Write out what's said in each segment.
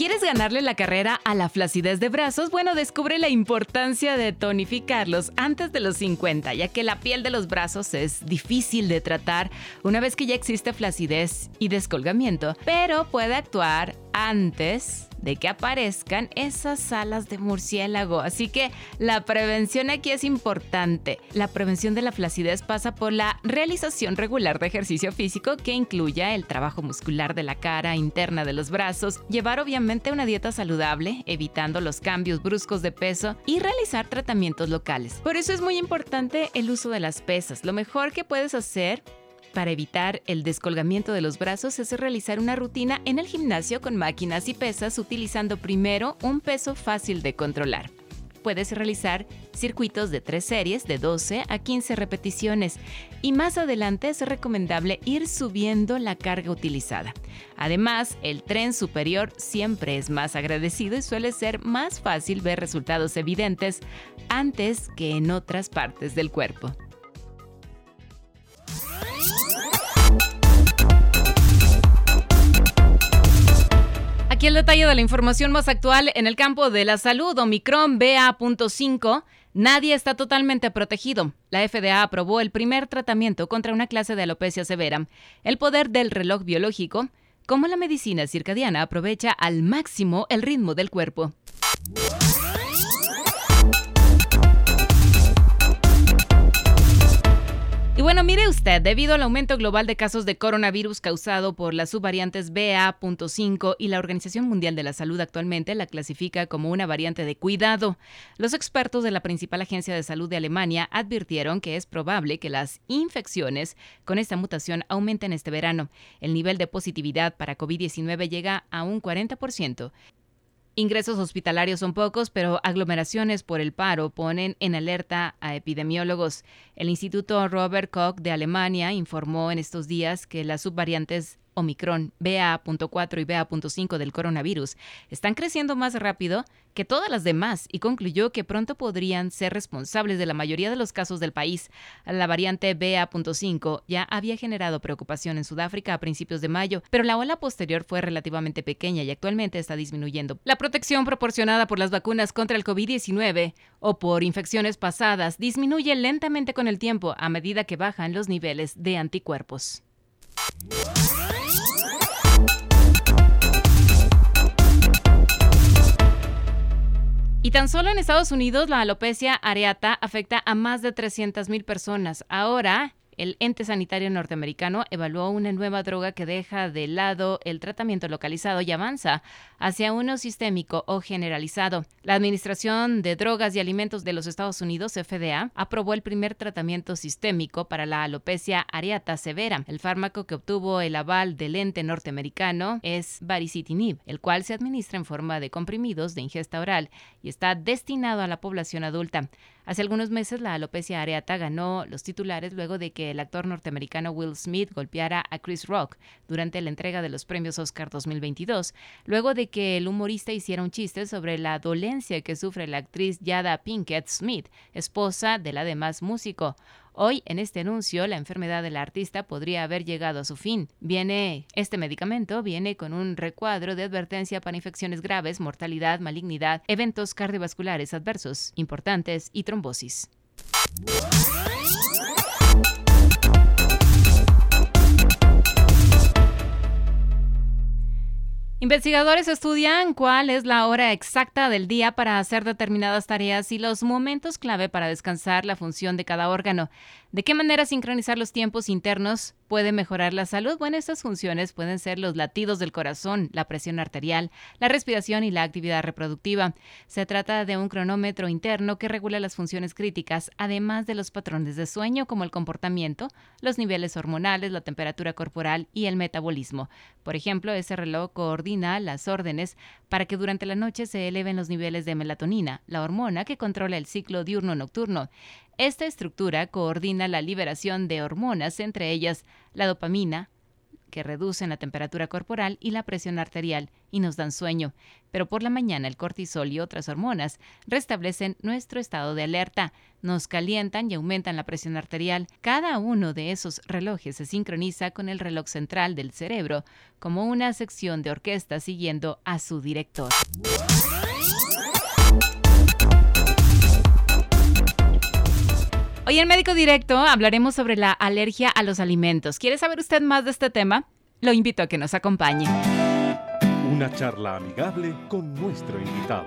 ¿Quieres ganarle la carrera a la flacidez de brazos? Bueno, descubre la importancia de tonificarlos antes de los 50, ya que la piel de los brazos es difícil de tratar una vez que ya existe flacidez y descolgamiento, pero puede actuar antes de que aparezcan esas alas de murciélago. Así que la prevención aquí es importante. La prevención de la flacidez pasa por la realización regular de ejercicio físico que incluya el trabajo muscular de la cara interna de los brazos, llevar obviamente una dieta saludable, evitando los cambios bruscos de peso y realizar tratamientos locales. Por eso es muy importante el uso de las pesas. Lo mejor que puedes hacer para evitar el descolgamiento de los brazos es realizar una rutina en el gimnasio con máquinas y pesas utilizando primero un peso fácil de controlar. Puedes realizar circuitos de tres series de 12 a 15 repeticiones y más adelante es recomendable ir subiendo la carga utilizada. Además, el tren superior siempre es más agradecido y suele ser más fácil ver resultados evidentes antes que en otras partes del cuerpo. Aquí el detalle de la información más actual en el campo de la salud. Omicron BA.5. Nadie está totalmente protegido. La FDA aprobó el primer tratamiento contra una clase de alopecia severa. El poder del reloj biológico, como la medicina circadiana, aprovecha al máximo el ritmo del cuerpo. Y bueno, mire usted, debido al aumento global de casos de coronavirus causado por las subvariantes BA.5 y la Organización Mundial de la Salud actualmente la clasifica como una variante de cuidado, los expertos de la principal agencia de salud de Alemania advirtieron que es probable que las infecciones con esta mutación aumenten este verano. El nivel de positividad para COVID-19 llega a un 40%. Ingresos hospitalarios son pocos, pero aglomeraciones por el paro ponen en alerta a epidemiólogos. El Instituto Robert Koch de Alemania informó en estos días que las subvariantes Omicron, BA.4 y BA.5 del coronavirus están creciendo más rápido que todas las demás y concluyó que pronto podrían ser responsables de la mayoría de los casos del país. La variante BA.5 ya había generado preocupación en Sudáfrica a principios de mayo, pero la ola posterior fue relativamente pequeña y actualmente está disminuyendo. La protección proporcionada por las vacunas contra el COVID-19 o por infecciones pasadas disminuye lentamente con el tiempo a medida que bajan los niveles de anticuerpos. Y tan solo en Estados Unidos la alopecia areata afecta a más de 300.000 personas. Ahora, el ente sanitario norteamericano evaluó una nueva droga que deja de lado el tratamiento localizado y avanza hacia uno sistémico o generalizado. La Administración de Drogas y Alimentos de los Estados Unidos, FDA, aprobó el primer tratamiento sistémico para la alopecia areata severa. El fármaco que obtuvo el aval del ente norteamericano es baricitinib, el cual se administra en forma de comprimidos de ingesta oral y está destinado a la población adulta. Hace algunos meses la alopecia areata ganó los titulares luego de que el actor norteamericano Will Smith golpeara a Chris Rock durante la entrega de los premios Oscar 2022, luego de que el humorista hiciera un chiste sobre la dolencia que sufre la actriz Yada Pinkett Smith, esposa del además músico. Hoy, en este anuncio, la enfermedad del artista podría haber llegado a su fin. Viene, este medicamento viene con un recuadro de advertencia para infecciones graves, mortalidad, malignidad, eventos cardiovasculares adversos, importantes y trombosis. Investigadores estudian cuál es la hora exacta del día para hacer determinadas tareas y los momentos clave para descansar la función de cada órgano. ¿De qué manera sincronizar los tiempos internos puede mejorar la salud? Bueno, estas funciones pueden ser los latidos del corazón, la presión arterial, la respiración y la actividad reproductiva. Se trata de un cronómetro interno que regula las funciones críticas, además de los patrones de sueño como el comportamiento, los niveles hormonales, la temperatura corporal y el metabolismo. Por ejemplo, ese reloj coordina las órdenes para que durante la noche se eleven los niveles de melatonina, la hormona que controla el ciclo diurno-nocturno. Esta estructura coordina la liberación de hormonas, entre ellas la dopamina, que reducen la temperatura corporal y la presión arterial y nos dan sueño, pero por la mañana el cortisol y otras hormonas restablecen nuestro estado de alerta, nos calientan y aumentan la presión arterial. Cada uno de esos relojes se sincroniza con el reloj central del cerebro como una sección de orquesta siguiendo a su director. Hoy en Médico Directo hablaremos sobre la alergia a los alimentos. ¿Quiere saber usted más de este tema? Lo invito a que nos acompañe. Una charla amigable con nuestro invitado.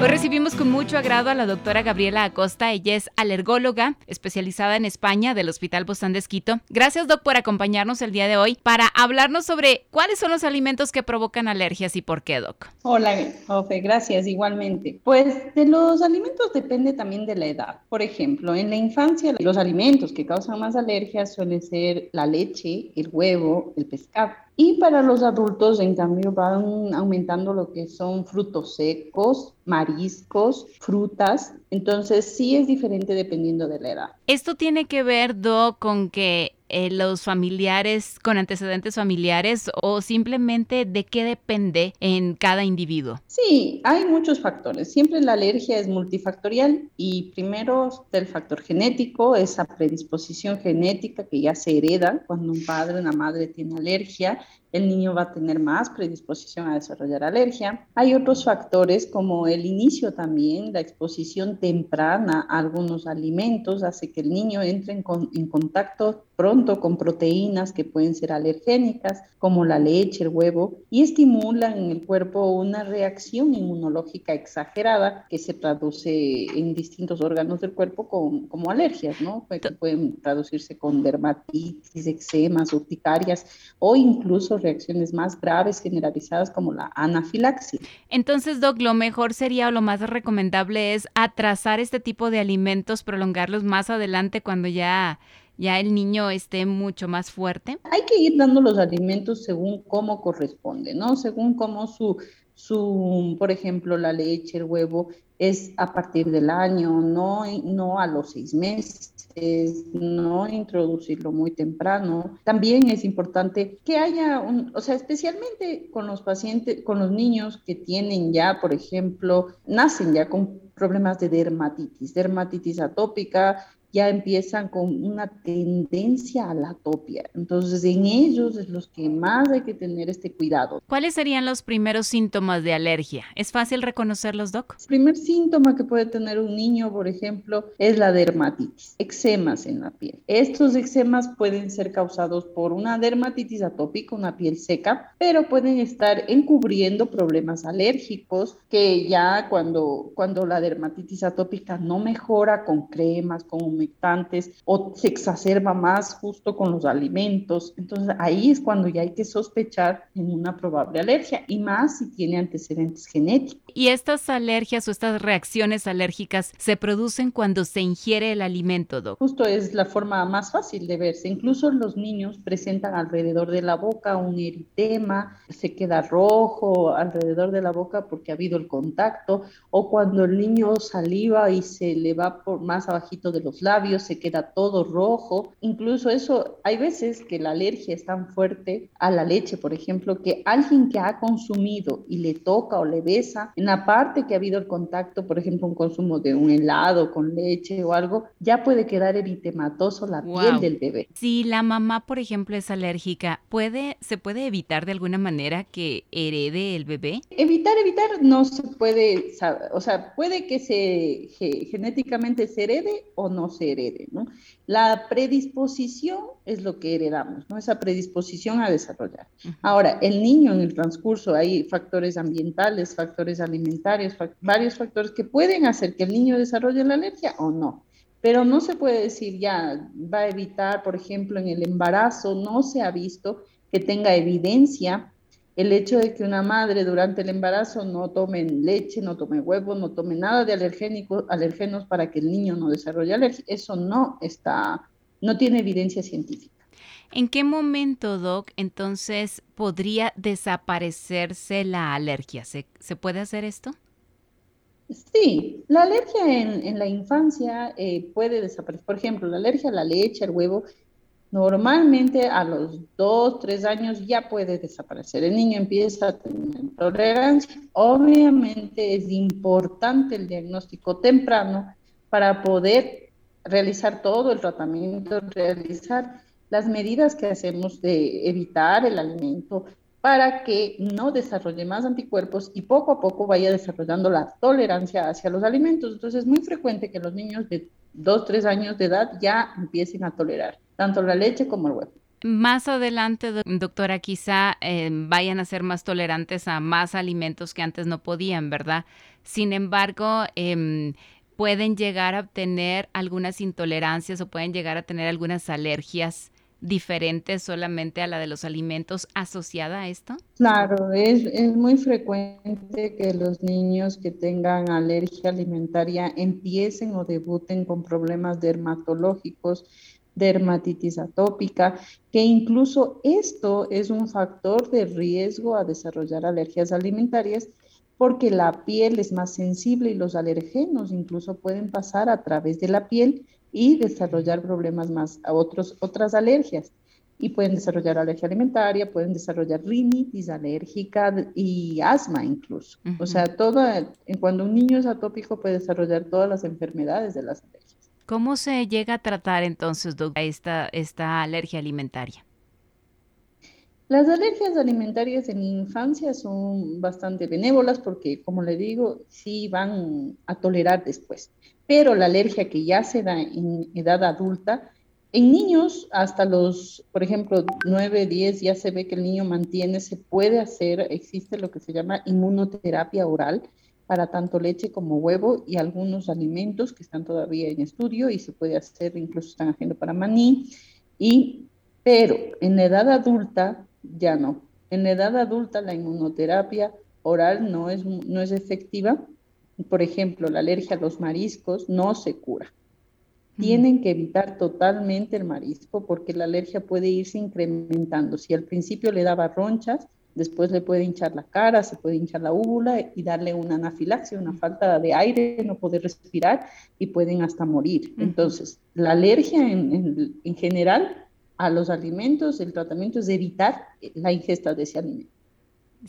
Hoy recibimos con mucho agrado a la doctora Gabriela Acosta. Ella es alergóloga especializada en España del Hospital Bostán de Esquito. Gracias, doc, por acompañarnos el día de hoy para hablarnos sobre cuáles son los alimentos que provocan alergias y por qué, doc. Hola, Ofe, gracias, igualmente. Pues de los alimentos depende también de la edad. Por ejemplo, en la infancia, los alimentos que causan más alergias suelen ser la leche, el huevo, el pescado. Y para los adultos, en cambio, van aumentando lo que son frutos secos, mariscos, frutas. Entonces, sí es diferente dependiendo de la edad. Esto tiene que ver, Do, con que eh, los familiares con antecedentes familiares o simplemente de qué depende en cada individuo? Sí, hay muchos factores. Siempre la alergia es multifactorial y primero está el factor genético, esa predisposición genética que ya se hereda cuando un padre o una madre tiene alergia el niño va a tener más predisposición a desarrollar alergia. Hay otros factores como el inicio también, la exposición temprana a algunos alimentos hace que el niño entre en, contacto pronto con proteínas que pueden ser alergénicas, como la leche, el huevo, y estimulan en el cuerpo una reacción inmunológica exagerada que se traduce en distintos órganos del cuerpo con, como alergias, ¿no? pueden traducirse con dermatitis, eczemas, urticarias o incluso reacciones más graves generalizadas como la anafilaxia. Entonces, Doc, lo mejor sería o lo más recomendable es atrasar este tipo de alimentos, prolongarlos más adelante cuando ya ya el niño esté mucho más fuerte? Hay que ir dando los alimentos según cómo corresponde, ¿no? Según cómo su, su, por ejemplo, la leche, el huevo, es a partir del año, no, no a los seis meses, no introducirlo muy temprano. También es importante que haya o sea, especialmente con los pacientes, con los niños que tienen ya, por ejemplo, nacen ya con problemas de dermatitis, dermatitis atópica, ya empiezan con una tendencia a la atopia. Entonces, en ellos es los que más hay que tener este cuidado. ¿Cuáles serían los primeros síntomas de alergia? ¿Es fácil reconocerlos, Doc? El primer síntoma que puede tener un niño, por ejemplo, es la dermatitis, eczemas en la piel. Estos eczemas pueden ser causados por una dermatitis atópica, una piel seca, pero pueden estar encubriendo problemas alérgicos que ya cuando, cuando la dermatitis atópica no mejora con cremas, con o se exacerba más justo con los alimentos. Entonces ahí es cuando ya hay que sospechar en una probable alergia y más si tiene antecedentes genéticos. ¿Y estas alergias o estas reacciones alérgicas se producen cuando se ingiere el alimento, Doc? Justo es la forma más fácil de verse. Incluso los niños presentan alrededor de la boca un eritema, se queda rojo alrededor de la boca porque ha habido el contacto, o cuando el niño saliva y se le va por más abajito de los labios labios, se queda todo rojo. Incluso eso, hay veces que la alergia es tan fuerte a la leche, por ejemplo, que alguien que ha consumido y le toca o le besa, en la parte que ha habido el contacto, por ejemplo, un consumo de un helado con leche o algo, ya puede quedar eritematoso la piel del bebé. Si la mamá, por ejemplo, es alérgica, ¿puede, ¿se puede evitar de alguna manera que herede el bebé? Evitar, evitar no se puede, o sea, puede que se genéticamente se herede o no se herede, ¿no? La predisposición es lo que heredamos, ¿no? Esa predisposición a desarrollar. Ahora, el niño en el transcurso, hay factores ambientales, factores alimentarios, varios factores que pueden hacer que el niño desarrolle la alergia o no. Pero no se puede decir ya, va a evitar, por ejemplo, en el embarazo, no se ha visto que tenga evidencia el hecho de que una madre durante el embarazo no tome leche, no tome huevo, no tome nada de alergénicos, alergenos para que el niño no desarrolle alergia, eso no está, no tiene evidencia científica. ¿En qué momento, Doc, entonces podría desaparecerse la alergia? ¿Se, puede hacer esto? Sí, la alergia en, la infancia eh, puede desaparecer. Por ejemplo, la alergia a la leche, al huevo, normalmente a los dos, tres años ya puede desaparecer. El niño empieza a tener tolerancia. Obviamente es importante el diagnóstico temprano para poder realizar todo el tratamiento, realizar las medidas que hacemos de evitar el alimento para que no desarrolle más anticuerpos y poco a poco vaya desarrollando la tolerancia hacia los alimentos. Entonces es muy frecuente que los niños de 2, 3 años de edad ya empiecen a tolerar tanto la leche como el huevo. Más adelante, doctora, quizá eh, vayan a ser más tolerantes a más alimentos que antes no podían, ¿verdad? Sin embargo, em, pueden llegar a tener algunas intolerancias o pueden llegar a tener algunas alergias diferentes solamente a la de los alimentos asociada a esto? Claro, es, es, muy frecuente que los niños que tengan alergia alimentaria empiecen o debuten con problemas dermatológicos dermatitis atópica, que incluso esto es un factor de riesgo a desarrollar alergias alimentarias porque la piel es más sensible y los alergenos incluso pueden pasar a través de la piel y desarrollar problemas más, a otros, otras alergias. Y pueden desarrollar alergia alimentaria, pueden desarrollar rinitis alérgica y asma incluso. O sea, todo, cuando un niño es atópico puede desarrollar todas las enfermedades de las alergias. ¿Cómo se llega a tratar entonces, doctora, esta, esta alergia alimentaria? Las alergias alimentarias en infancia son bastante benévolas porque, como le digo, sí van a tolerar después. Pero la alergia que ya se da en edad adulta, en niños hasta los, por ejemplo, 9, 10, ya se ve que el niño mantiene, se puede hacer, existe lo que se llama inmunoterapia oral, para tanto leche como huevo y algunos alimentos que están todavía en estudio y se puede hacer, incluso están haciendo para maní. Y, pero en edad adulta ya no. En la edad adulta la inmunoterapia oral no es, no es efectiva. Por ejemplo, la alergia a los mariscos no se cura. Tienen que evitar totalmente el marisco porque la alergia puede irse incrementando. Si al principio le daba ronchas, Después le puede hinchar la cara, se puede hinchar la úvula y darle una anafilaxia, una falta de aire, no poder respirar y pueden hasta morir. Entonces, la alergia en, en, general a los alimentos, el tratamiento es evitar la ingesta de ese alimento.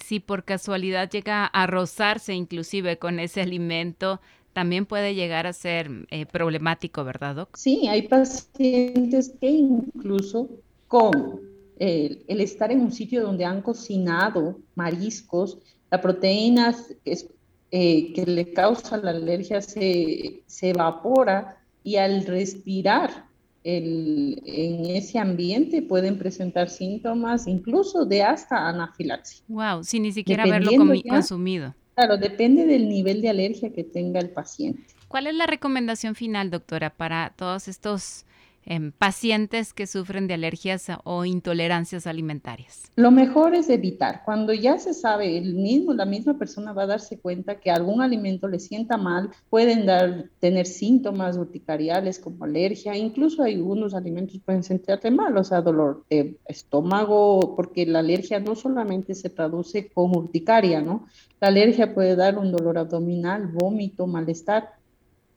Si por casualidad llega a rozarse inclusive con ese alimento, también puede llegar a ser eh, problemático, ¿verdad, Doc? Sí, hay pacientes que incluso con el, estar en un sitio donde han cocinado mariscos, la proteína eh, que le causa la alergia se, evapora y al respirar en ese ambiente pueden presentar síntomas incluso de hasta anafilaxia. Wow, sin ni siquiera haberlo consumido. Claro, depende del nivel de alergia que tenga el paciente. ¿Cuál es la recomendación final, doctora, para todos estos pacientes que sufren de alergias o intolerancias alimentarias? Lo mejor es evitar. Cuando ya se sabe, el mismo, la misma persona va a darse cuenta que algún alimento le sienta mal, pueden dar, tener síntomas urticariales como alergia, incluso algunos alimentos pueden sentirte mal, o sea, dolor de estómago, porque la alergia no solamente se traduce con urticaria, ¿no? La alergia puede dar un dolor abdominal, vómito, malestar.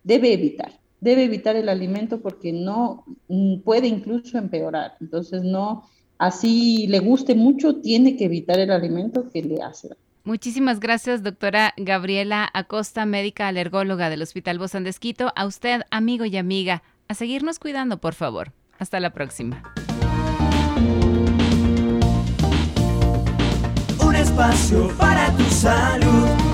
Debe evitar debe evitar el alimento porque no mm, puede incluso empeorar. Entonces, no, así le guste mucho, tiene que evitar el alimento que le hace Muchísimas gracias, doctora Gabriela Acosta, médica alergóloga del Hospital Bozán de A usted, amigo y amiga, a seguirnos cuidando, por favor. Hasta la próxima. Un espacio para tu salud.